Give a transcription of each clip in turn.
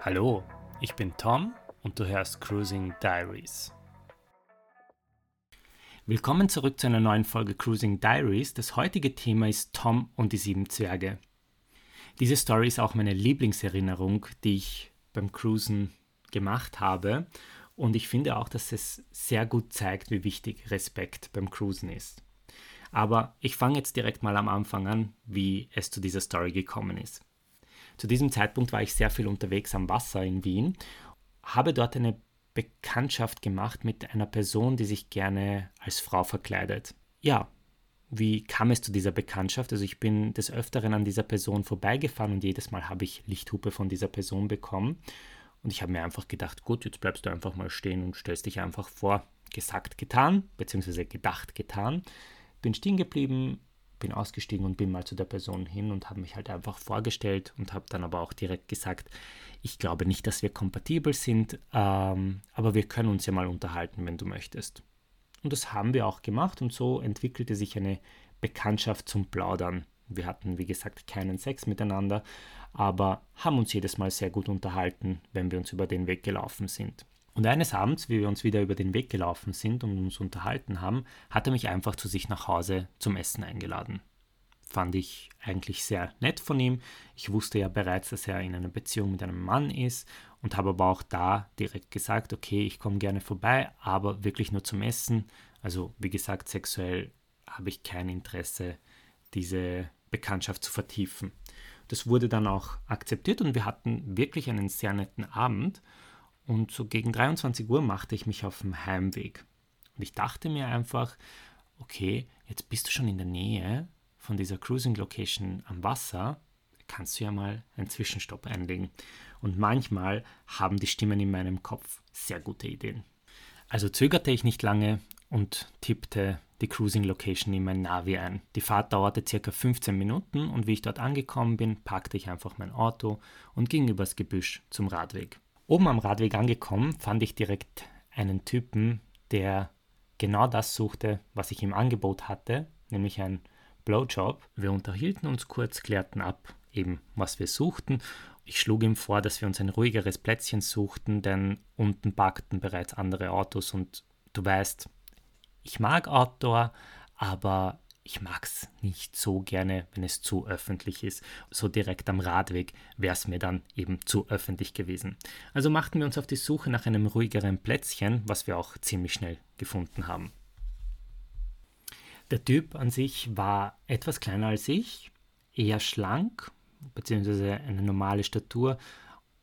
Hallo, ich bin Tom und du hörst Cruising Diaries. Willkommen zurück zu einer neuen Folge Cruising Diaries. Das heutige Thema ist Tom und die sieben Zwerge. Diese Story ist auch meine Lieblingserinnerung, die ich beim Cruisen gemacht habe. Und ich finde auch, dass es sehr gut zeigt, wie wichtig Respekt beim Cruisen ist. Aber ich fange jetzt direkt mal am Anfang an, wie es zu dieser Story gekommen ist. Zu diesem Zeitpunkt war ich sehr viel unterwegs am Wasser in Wien, habe dort eine Bekanntschaft gemacht mit einer Person, die sich gerne als Frau verkleidet. Ja, wie kam es zu dieser Bekanntschaft? Also ich bin des Öfteren an dieser Person vorbeigefahren und jedes Mal habe ich Lichthupe von dieser Person bekommen. Und ich habe mir einfach gedacht, gut, jetzt bleibst du einfach mal stehen und stellst dich einfach vor. Gesagt, getan, beziehungsweise gedacht, getan. Bin stehen geblieben, bin ausgestiegen und bin mal zu der Person hin und habe mich halt einfach vorgestellt und habe dann aber auch direkt gesagt, ich glaube nicht, dass wir kompatibel sind, ähm, aber wir können uns ja mal unterhalten, wenn du möchtest. Und das haben wir auch gemacht und so entwickelte sich eine Bekanntschaft zum Plaudern. Wir hatten, wie gesagt, keinen Sex miteinander, aber haben uns jedes Mal sehr gut unterhalten, wenn wir uns über den Weg gelaufen sind. Und eines Abends, wie wir uns wieder über den Weg gelaufen sind und uns unterhalten haben, hat er mich einfach zu sich nach Hause zum Essen eingeladen. Fand ich eigentlich sehr nett von ihm. Ich wusste ja bereits, dass er in einer Beziehung mit einem Mann ist und habe aber auch da direkt gesagt, okay, ich komme gerne vorbei, aber wirklich nur zum Essen. Also wie gesagt, sexuell habe ich kein Interesse, diese Bekanntschaft zu vertiefen. Das wurde dann auch akzeptiert und wir hatten wirklich einen sehr netten Abend. Und so gegen 23 Uhr machte ich mich auf dem Heimweg. Und ich dachte mir einfach, okay, jetzt bist du schon in der Nähe von dieser Cruising Location am Wasser, kannst du ja mal einen Zwischenstopp einlegen. Und manchmal haben die Stimmen in meinem Kopf sehr gute Ideen. Also zögerte ich nicht lange und tippte die Cruising Location in mein Navi ein. Die Fahrt dauerte circa 15 Minuten und wie ich dort angekommen bin, packte ich einfach mein Auto und ging übers Gebüsch zum Radweg. Oben am Radweg angekommen, fand ich direkt einen Typen, der genau das suchte, was ich im Angebot hatte, nämlich ein Blowjob. Wir unterhielten uns kurz, klärten ab, eben was wir suchten. Ich schlug ihm vor, dass wir uns ein ruhigeres Plätzchen suchten, denn unten parkten bereits andere Autos und du weißt, ich mag Outdoor, aber ich mag es nicht so gerne, wenn es zu öffentlich ist. So direkt am Radweg wäre es mir dann eben zu öffentlich gewesen. Also machten wir uns auf die Suche nach einem ruhigeren Plätzchen, was wir auch ziemlich schnell gefunden haben. Der Typ an sich war etwas kleiner als ich, eher schlank, beziehungsweise eine normale Statur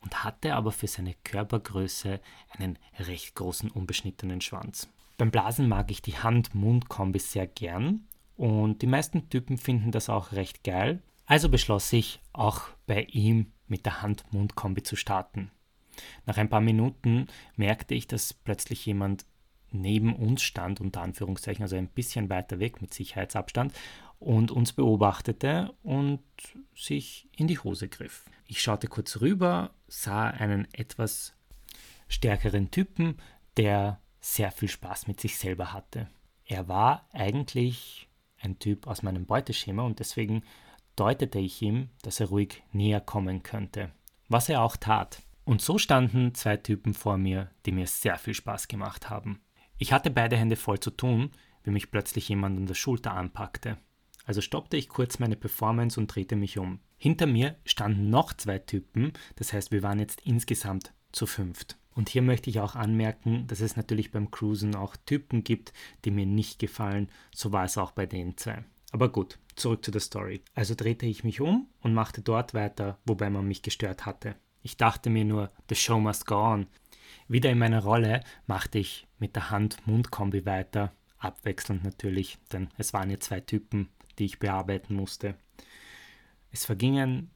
und hatte aber für seine Körpergröße einen recht großen unbeschnittenen Schwanz. Beim Blasen mag ich die Hand-Mund-Kombi sehr gern und die meisten Typen finden das auch recht geil. Also beschloss ich, auch bei ihm mit der Hand-Mund-Kombi zu starten. Nach ein paar Minuten merkte ich, dass plötzlich jemand neben uns stand, unter Anführungszeichen, also ein bisschen weiter weg mit Sicherheitsabstand, und uns beobachtete und sich in die Hose griff. Ich schaute kurz rüber, sah einen etwas stärkeren Typen, der sehr viel Spaß mit sich selber hatte. Er war eigentlich ein Typ aus meinem Beuteschema und deswegen deutete ich ihm, dass er ruhig näher kommen könnte, was er auch tat. Und so standen zwei Typen vor mir, die mir sehr viel Spaß gemacht haben. Ich hatte beide Hände voll zu tun, wie mich plötzlich jemand an der Schulter anpackte. Also stoppte ich kurz meine Performance und drehte mich um. Hinter mir standen noch zwei Typen, das heißt, wir waren jetzt insgesamt zu fünft. Und hier möchte ich auch anmerken, dass es natürlich beim Cruisen auch Typen gibt, die mir nicht gefallen. So war es auch bei den zwei. Aber gut, zurück zu der Story. Also drehte ich mich um und machte dort weiter, wobei man mich gestört hatte. Ich dachte mir nur, the show must go on. Wieder in meiner Rolle machte ich mit der Hand-Mund-Kombi weiter, abwechselnd natürlich, denn es waren ja zwei Typen, die ich bearbeiten musste. Es vergingen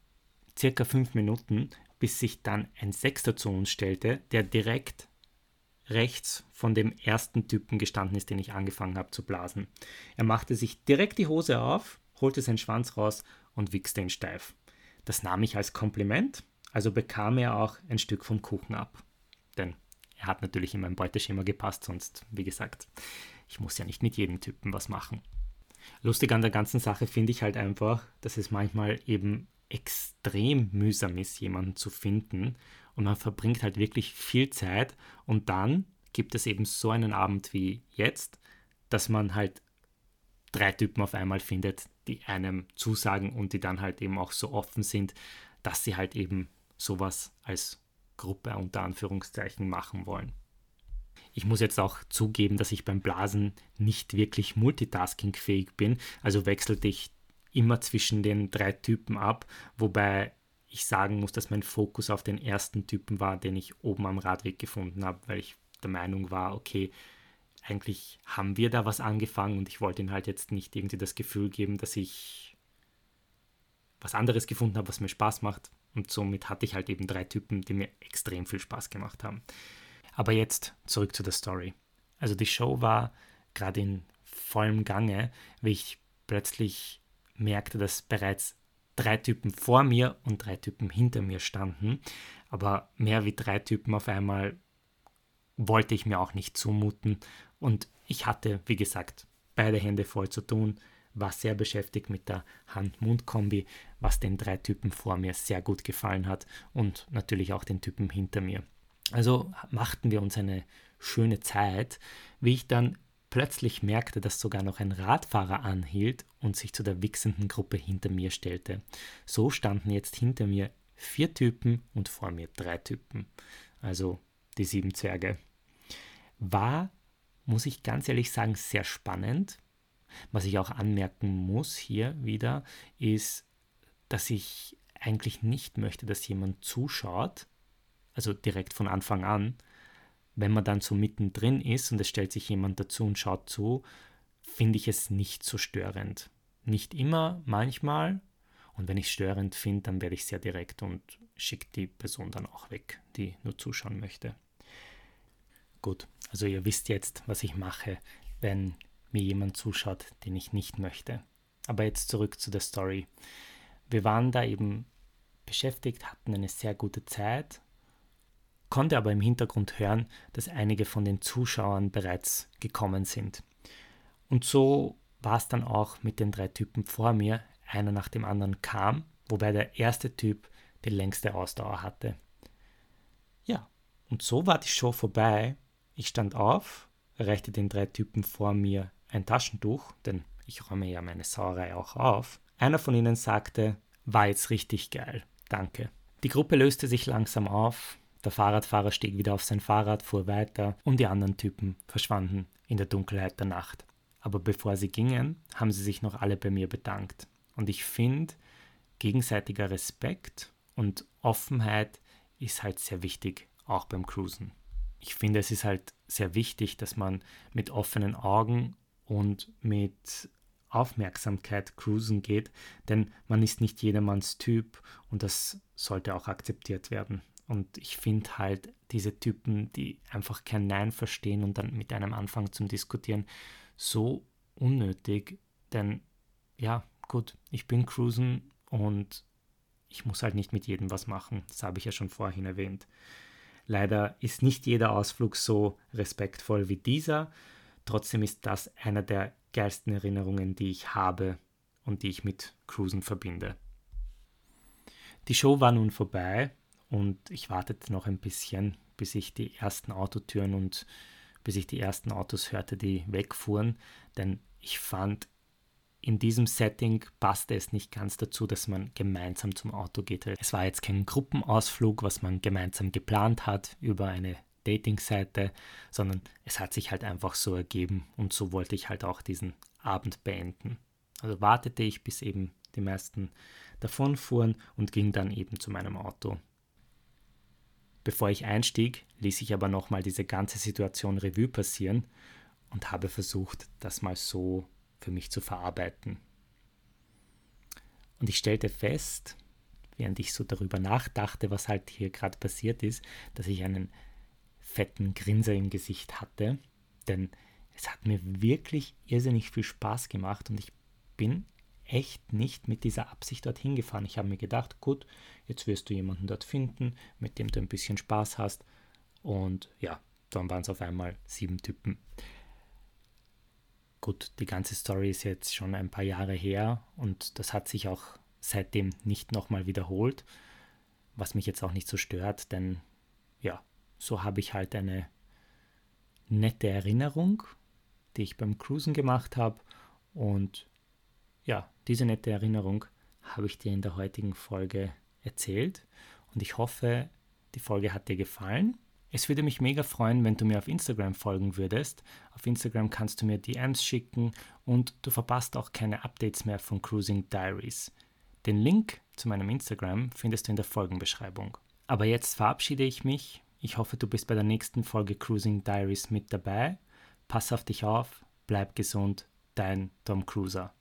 circa fünf Minuten, bis sich dann ein Sechster zu uns stellte, der direkt rechts von dem ersten Typen gestanden ist, den ich angefangen habe zu blasen. Er machte sich direkt die Hose auf, holte seinen Schwanz raus und wichste ihn steif. Das nahm ich als Kompliment, also bekam er auch ein Stück vom Kuchen ab. Denn er hat natürlich in mein Beuteschema gepasst, sonst, wie gesagt, ich muss ja nicht mit jedem Typen was machen. Lustig an der ganzen Sache finde ich halt einfach, dass es manchmal eben extrem mühsam ist, jemanden zu finden. Und man verbringt halt wirklich viel Zeit. Und dann gibt es eben so einen Abend wie jetzt, dass man halt drei Typen auf einmal findet, die einem zusagen und die dann halt eben auch so offen sind, dass sie halt eben sowas als Gruppe unter Anführungszeichen machen wollen. Ich muss jetzt auch zugeben, dass ich beim Blasen nicht wirklich multitaskingfähig bin, also wechselte ich immer zwischen den drei Typen ab, wobei ich sagen muss, dass mein Fokus auf den ersten Typen war, den ich oben am Radweg gefunden habe, weil ich der Meinung war, okay, eigentlich haben wir da was angefangen und ich wollte ihm halt jetzt nicht irgendwie das Gefühl geben, dass ich was anderes gefunden habe, was mir Spaß macht. Und somit hatte ich halt eben drei Typen, die mir extrem viel Spaß gemacht haben. Aber jetzt zurück zu der Story. Also die Show war gerade in vollem Gange, wie ich plötzlich merkte, dass bereits drei Typen vor mir und drei Typen hinter mir standen. Aber mehr wie drei Typen auf einmal wollte ich mir auch nicht zumuten. Und ich hatte, wie gesagt, beide Hände voll zu tun, war sehr beschäftigt mit der Hand-Mund-Kombi, was den drei Typen vor mir sehr gut gefallen hat und natürlich auch den Typen hinter mir. Also machten wir uns eine schöne Zeit, wie ich dann plötzlich merkte, dass sogar noch ein Radfahrer anhielt und sich zu der wichsenden Gruppe hinter mir stellte. So standen jetzt hinter mir vier Typen und vor mir drei Typen. Also die sieben Zwerge. War, muss ich ganz ehrlich sagen, sehr spannend. Was ich auch anmerken muss hier wieder, ist, dass ich eigentlich nicht möchte, dass jemand zuschaut, also direkt von Anfang an, wenn man dann so mittendrin ist und es stellt sich jemand dazu und schaut zu, finde ich es nicht so störend. Nicht immer, manchmal. Und wenn ich es störend finde, dann werde ich sehr direkt und schicke die Person dann auch weg, die nur zuschauen möchte. Gut, also ihr wisst jetzt, was ich mache, wenn mir jemand zuschaut, den ich nicht möchte. Aber jetzt zurück zu der Story. Wir waren da eben beschäftigt, hatten eine sehr gute Zeit konnte aber im Hintergrund hören, dass einige von den Zuschauern bereits gekommen sind. Und so war es dann auch mit den drei Typen vor mir, einer nach dem anderen kam, wobei der erste Typ die längste Ausdauer hatte. Ja, und so war die Show vorbei. Ich stand auf, reichte den drei Typen vor mir ein Taschentuch, denn ich räume ja meine Sauerei auch auf. Einer von ihnen sagte, war jetzt richtig geil, danke. Die Gruppe löste sich langsam auf, der Fahrradfahrer stieg wieder auf sein Fahrrad, fuhr weiter und die anderen Typen verschwanden in der Dunkelheit der Nacht. Aber bevor sie gingen, haben sie sich noch alle bei mir bedankt. Und ich finde, gegenseitiger Respekt und Offenheit ist halt sehr wichtig, auch beim Cruisen. Ich finde, es ist halt sehr wichtig, dass man mit offenen Augen und mit Aufmerksamkeit cruisen geht, denn man ist nicht jedermanns Typ und das sollte auch akzeptiert werden. Und ich finde halt diese Typen, die einfach kein Nein verstehen und dann mit einem anfangen zum Diskutieren, so unnötig. Denn ja, gut, ich bin cruisen und ich muss halt nicht mit jedem was machen. Das habe ich ja schon vorhin erwähnt. Leider ist nicht jeder Ausflug so respektvoll wie dieser. Trotzdem ist das einer der geilsten Erinnerungen, die ich habe und die ich mit Cruisen verbinde. Die Show war nun vorbei und ich wartete noch ein bisschen, bis ich die ersten Autotüren und bis ich die ersten Autos hörte, die wegfuhren, denn ich fand, in diesem Setting passte es nicht ganz dazu, dass man gemeinsam zum Auto geht. Es war jetzt kein Gruppenausflug, was man gemeinsam geplant hat über eine Dating-Seite, sondern es hat sich halt einfach so ergeben und so wollte ich halt auch diesen Abend beenden. Also wartete ich, bis eben die meisten davonfuhren und ging dann eben zu meinem Auto. Bevor ich einstieg, ließ ich aber nochmal diese ganze Situation Revue passieren und habe versucht, das mal so für mich zu verarbeiten. Und ich stellte fest, während ich so darüber nachdachte, was halt hier gerade passiert ist, dass ich einen fetten Grinser im Gesicht hatte, denn es hat mir wirklich irrsinnig viel Spaß gemacht und ich bin echt nicht mit dieser Absicht dorthin gefahren. Ich habe mir gedacht, gut, jetzt wirst du jemanden dort finden, mit dem du ein bisschen Spaß hast. Und ja, dann waren es auf einmal sieben Typen. Gut, die ganze Story ist jetzt schon ein paar Jahre her und das hat sich auch seitdem nicht nochmal wiederholt, was mich jetzt auch nicht so stört, denn ja, so habe ich halt eine nette Erinnerung, die ich beim Cruisen gemacht habe und ja, diese nette Erinnerung habe ich dir in der heutigen Folge erzählt und ich hoffe, die Folge hat dir gefallen. Es würde mich mega freuen, wenn du mir auf Instagram folgen würdest. Auf Instagram kannst du mir DMs schicken und du verpasst auch keine Updates mehr von Cruising Diaries. Den Link zu meinem Instagram findest du in der Folgenbeschreibung. Aber jetzt verabschiede ich mich. Ich hoffe, du bist bei der nächsten Folge Cruising Diaries mit dabei. Pass auf dich auf, bleib gesund, dein Tom Cruiser.